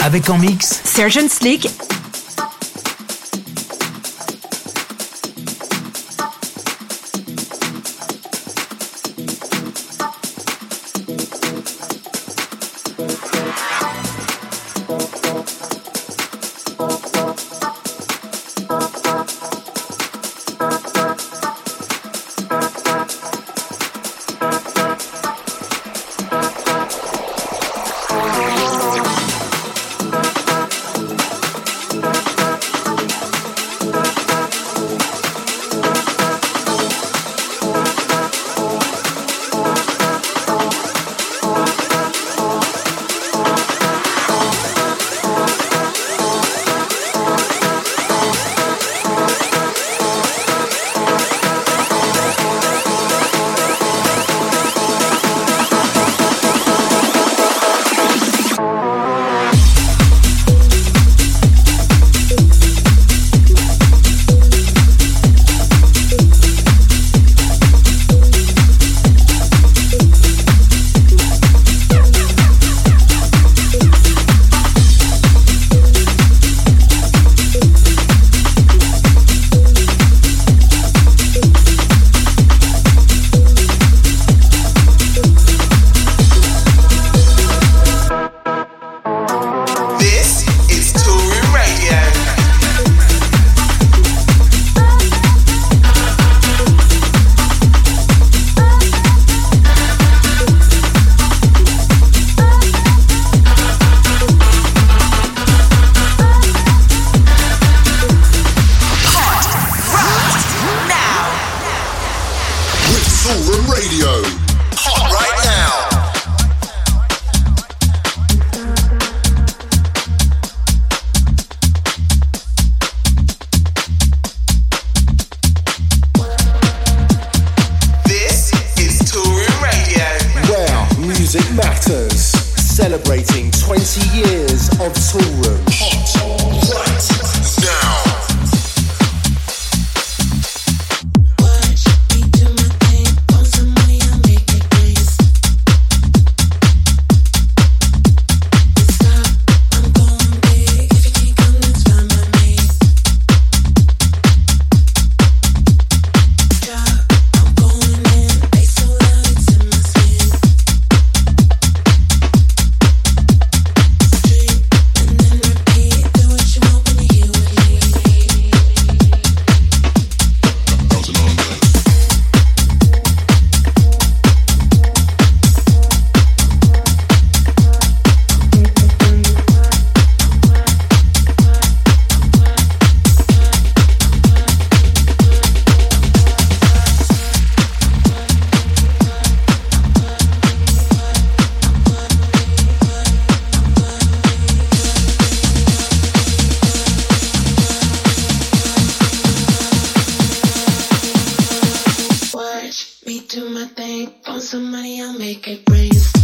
Avec en mix. Sergeant Slick Me do my thing, on somebody, I'll make it rain.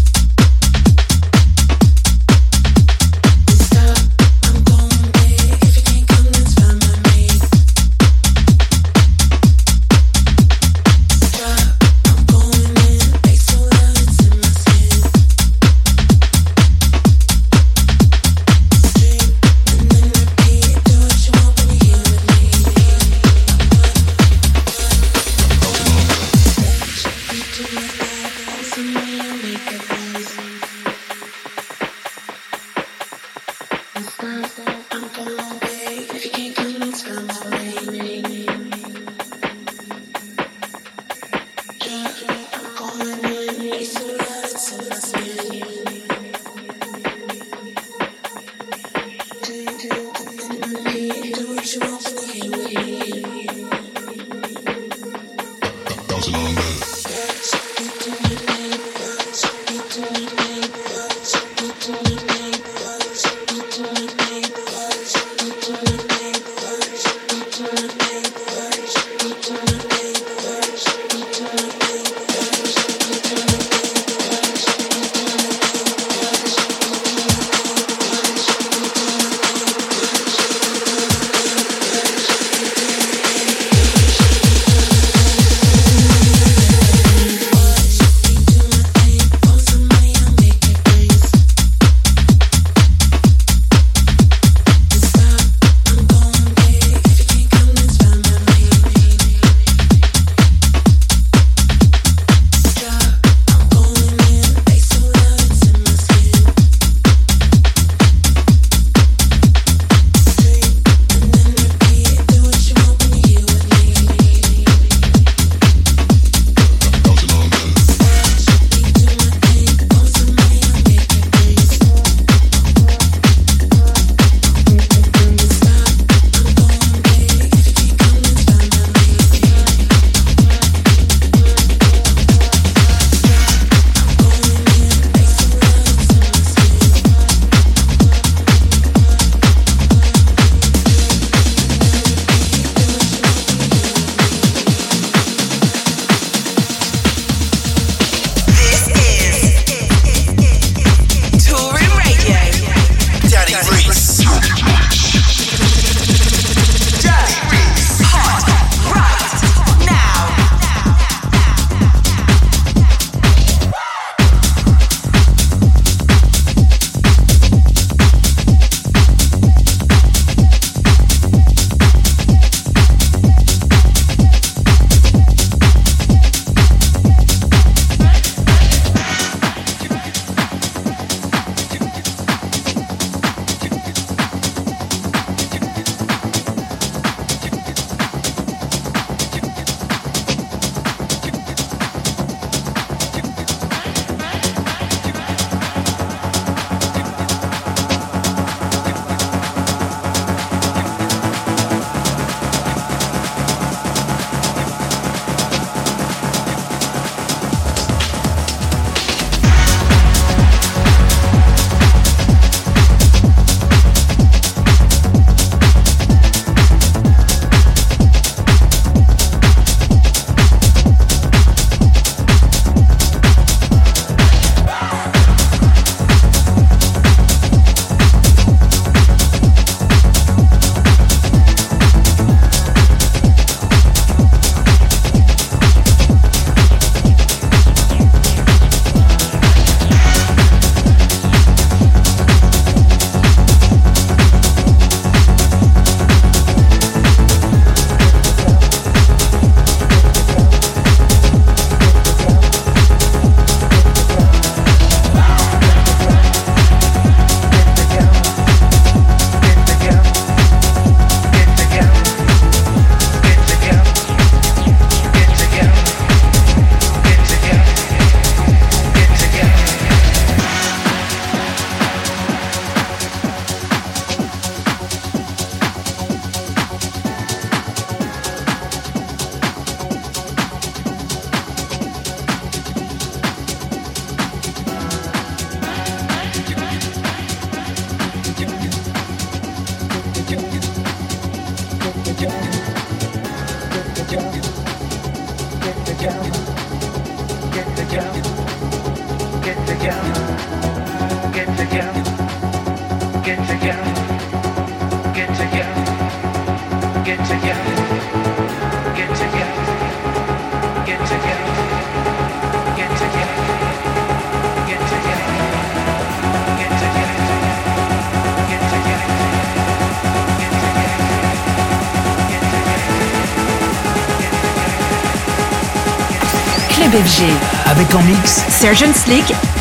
Avec en mix Sergeant Slick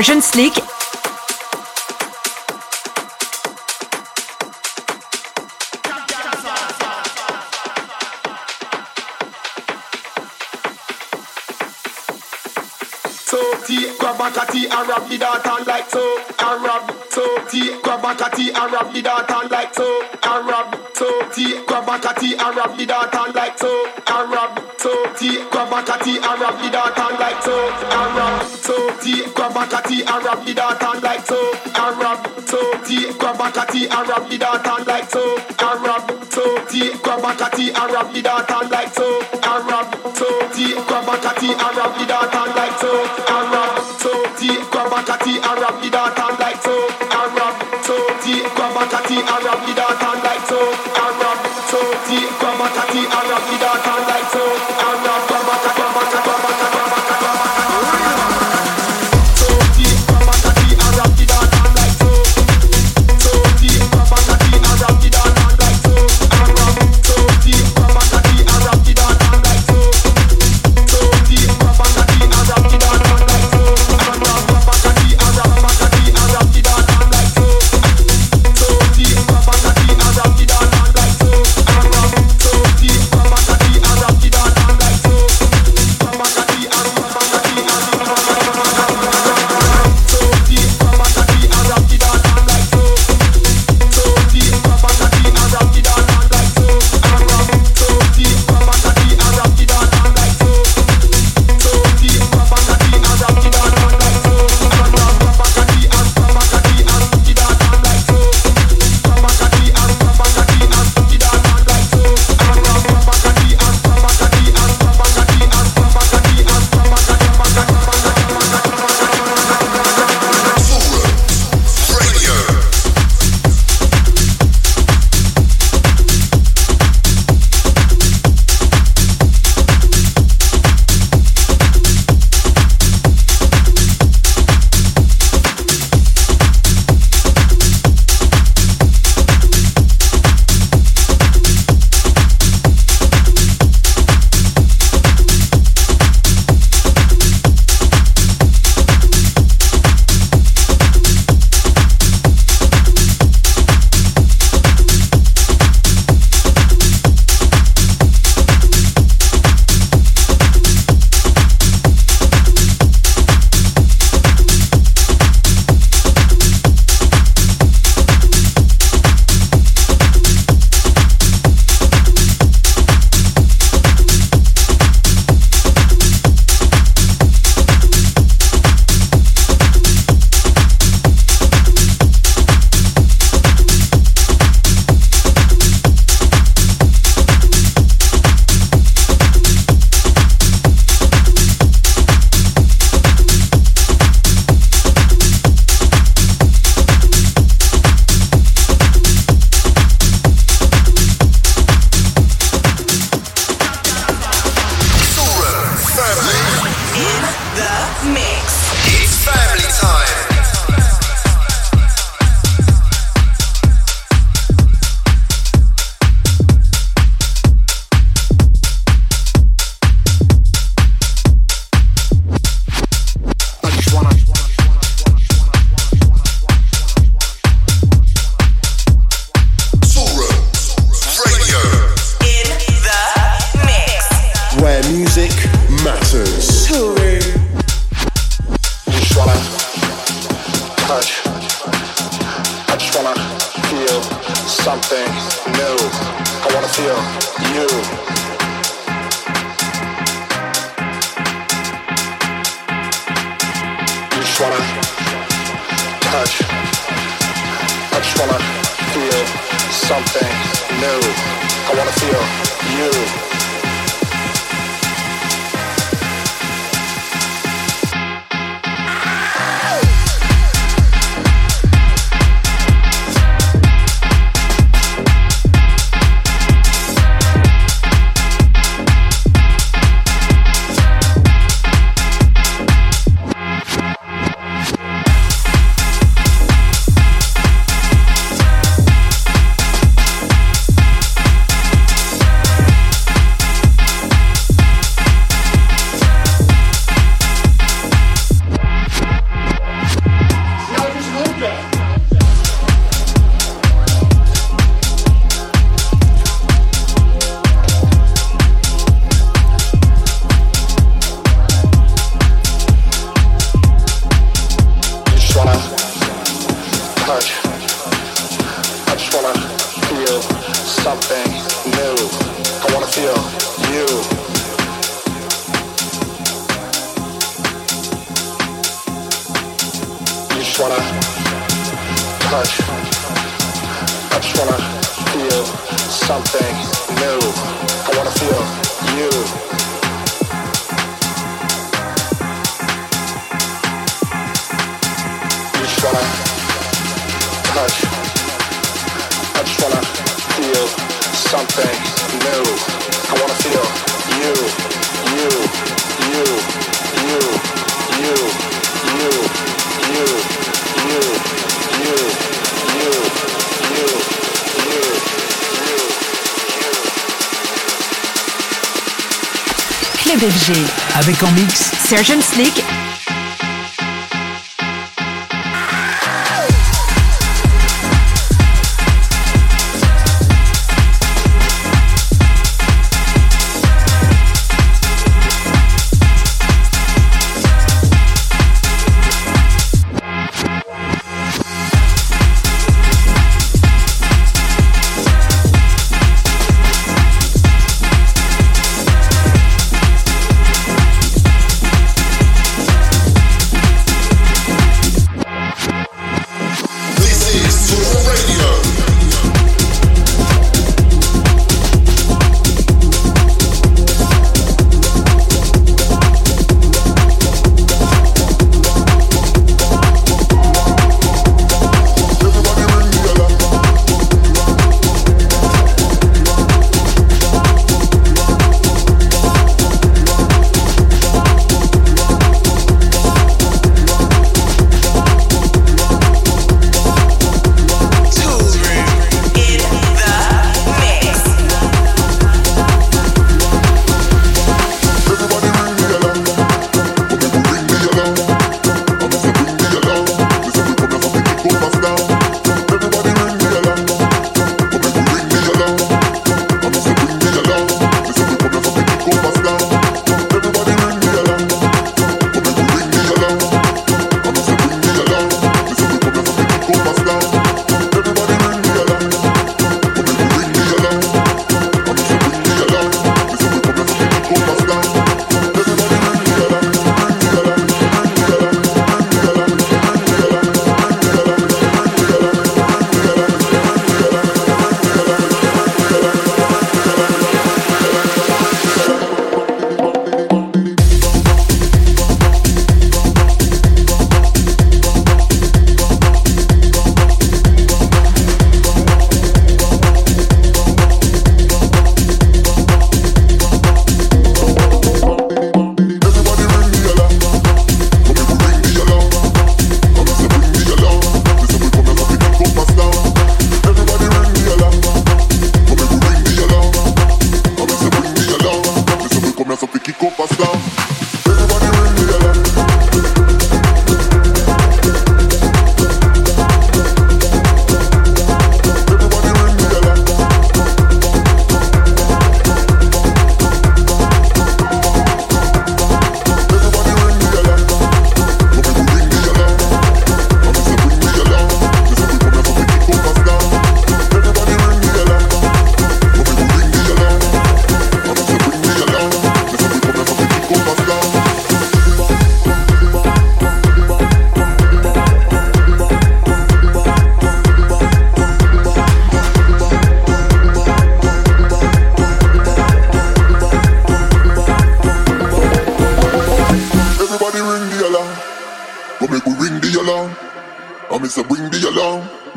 Surgeon Slick T and rub the data like so. And rub so T grab a T and rub the data like so. And rub so T grab a T and rub the data like so. And rub so T grab a T and rub the data like so. And rub so T grab a T and rub the data like so. And rub so T grab a T and rub the data like so. And rub so T grab a T and rub the data like so. And rub so T grab a T and rub the data like so. And so T grab a T and the data like grab a T Music matters. I just wanna touch. I just wanna feel something new. I wanna feel you. I just wanna touch. I just wanna feel something new. I wanna feel you. Avec en mix Sergeant Slick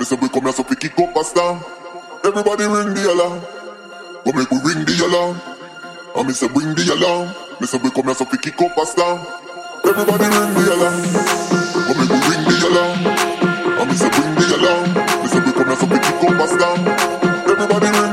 say we come here so we kick up a storm. Everybody ring the alarm. Come make we ring the alarm. I me say bring the alarm. Say we come here so we kick up a storm. Everybody ring the alarm. Come make we ring the alarm. I me say bring the alarm. Say we come here so we kick up a. Everybody ring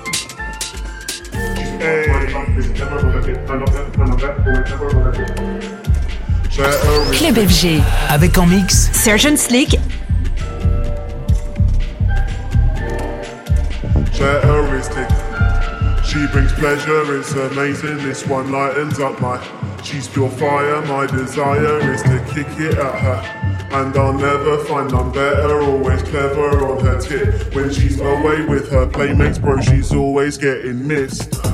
Club FG. Avec en mix Sergeant Slick. Terroristic. She brings pleasure, it's amazing. This one lightens up my. She's pure fire, my desire is to kick it at her. And I'll never find none better, always clever on her tip. When she's away with her playmates, bro, she's always getting missed.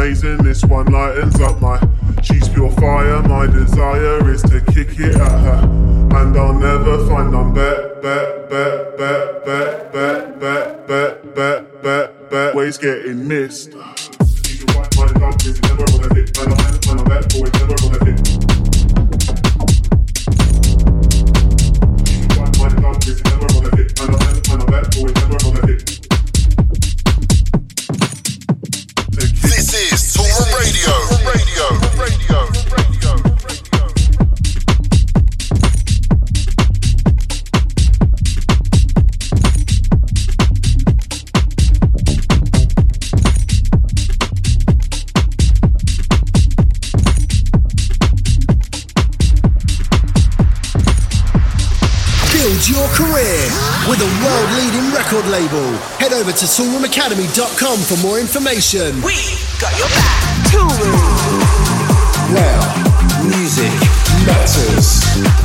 blazing, this one lightens up my She's pure fire, my desire is to kick it at her And I'll never find none bet, bet, bet, bet, bet, bet, bet, bet, bet, bet, bet Ways getting missed to toolroomacademy.com for more information. We got your back. Toolroom. Now, music matters.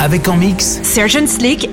Avec en mix. Sergeant Slick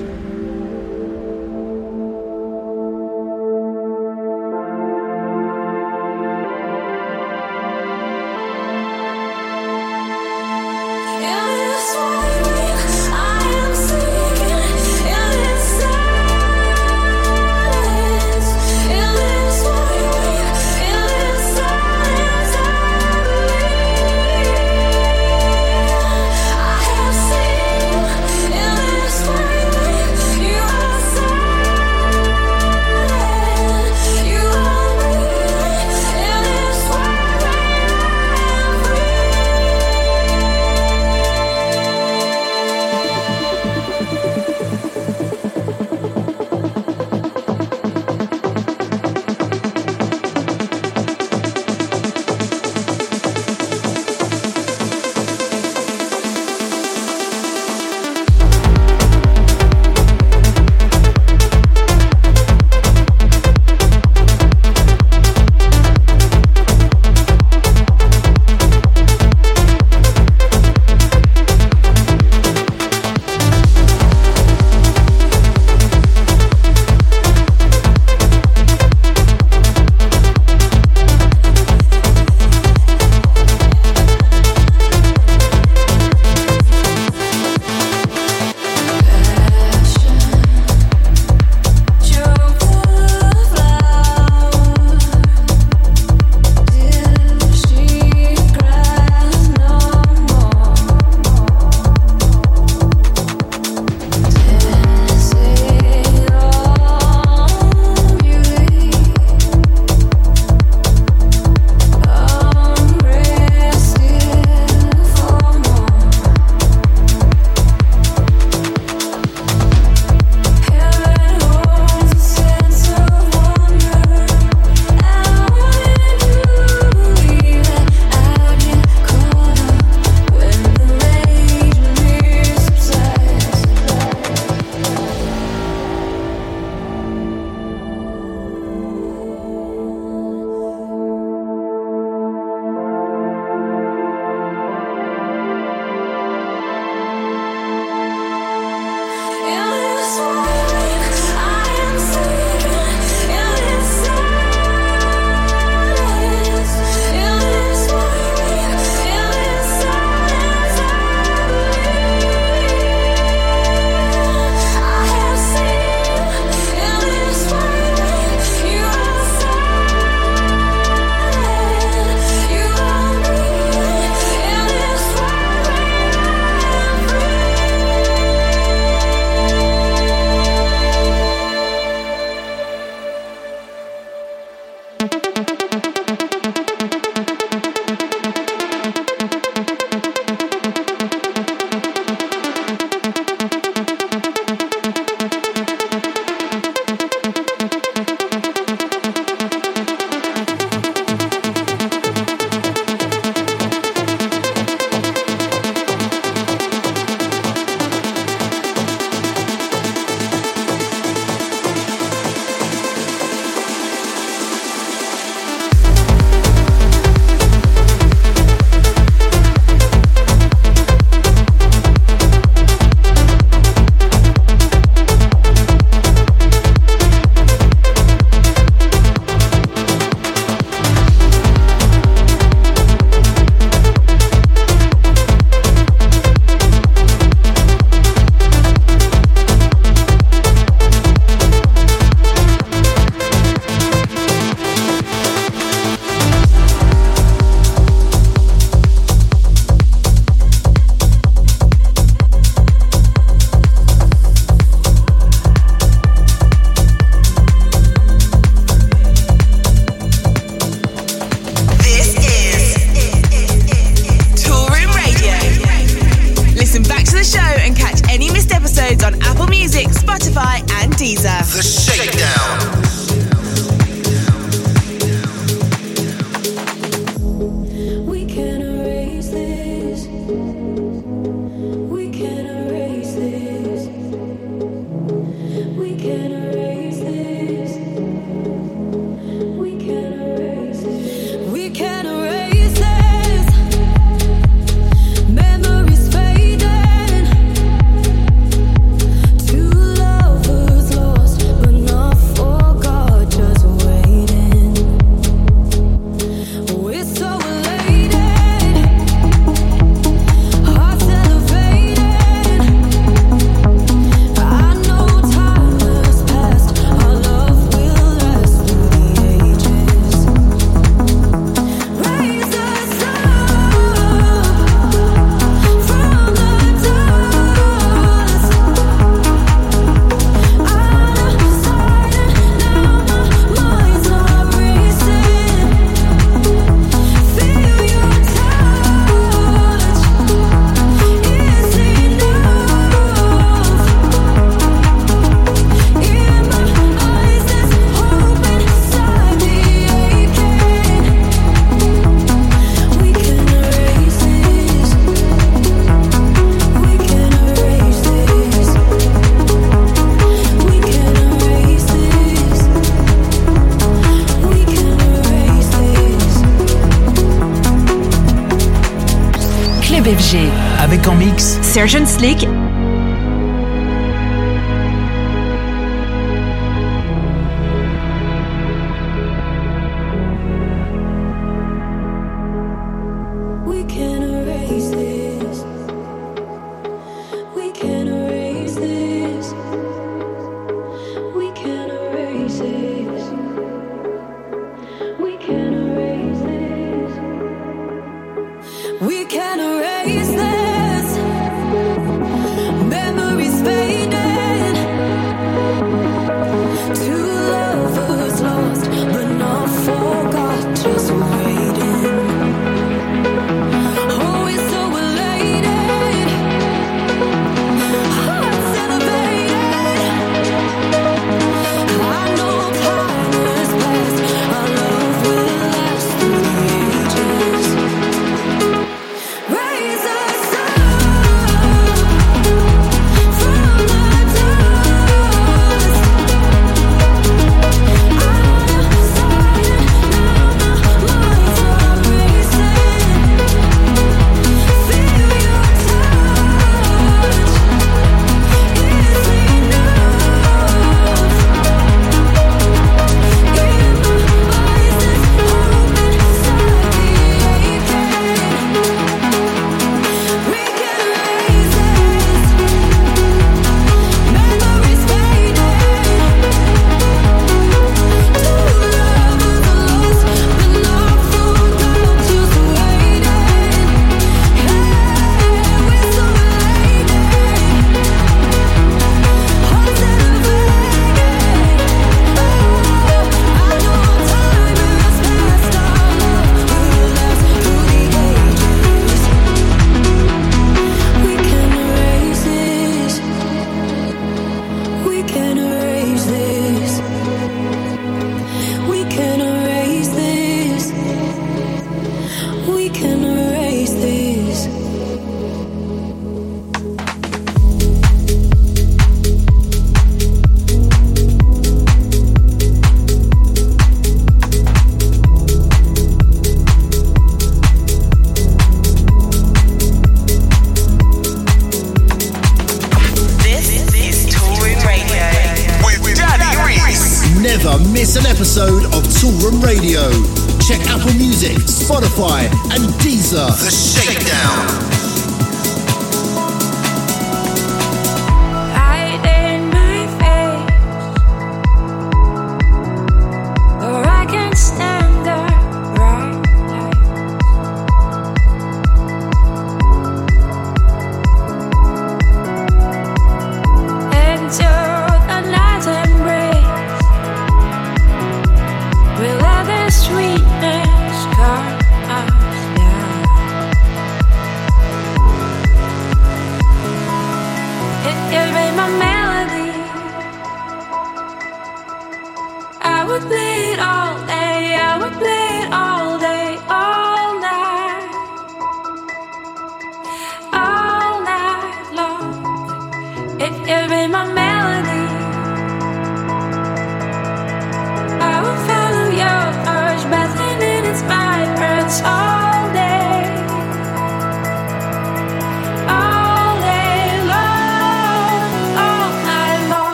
en mix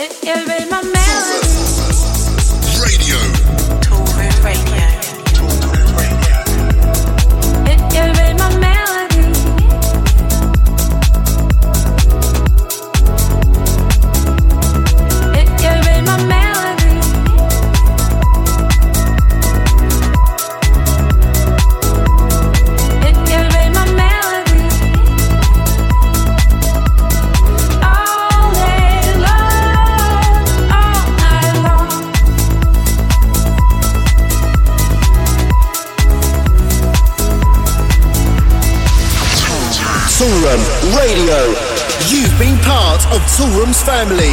Sergeant Slick Toolroom's family. Toolroom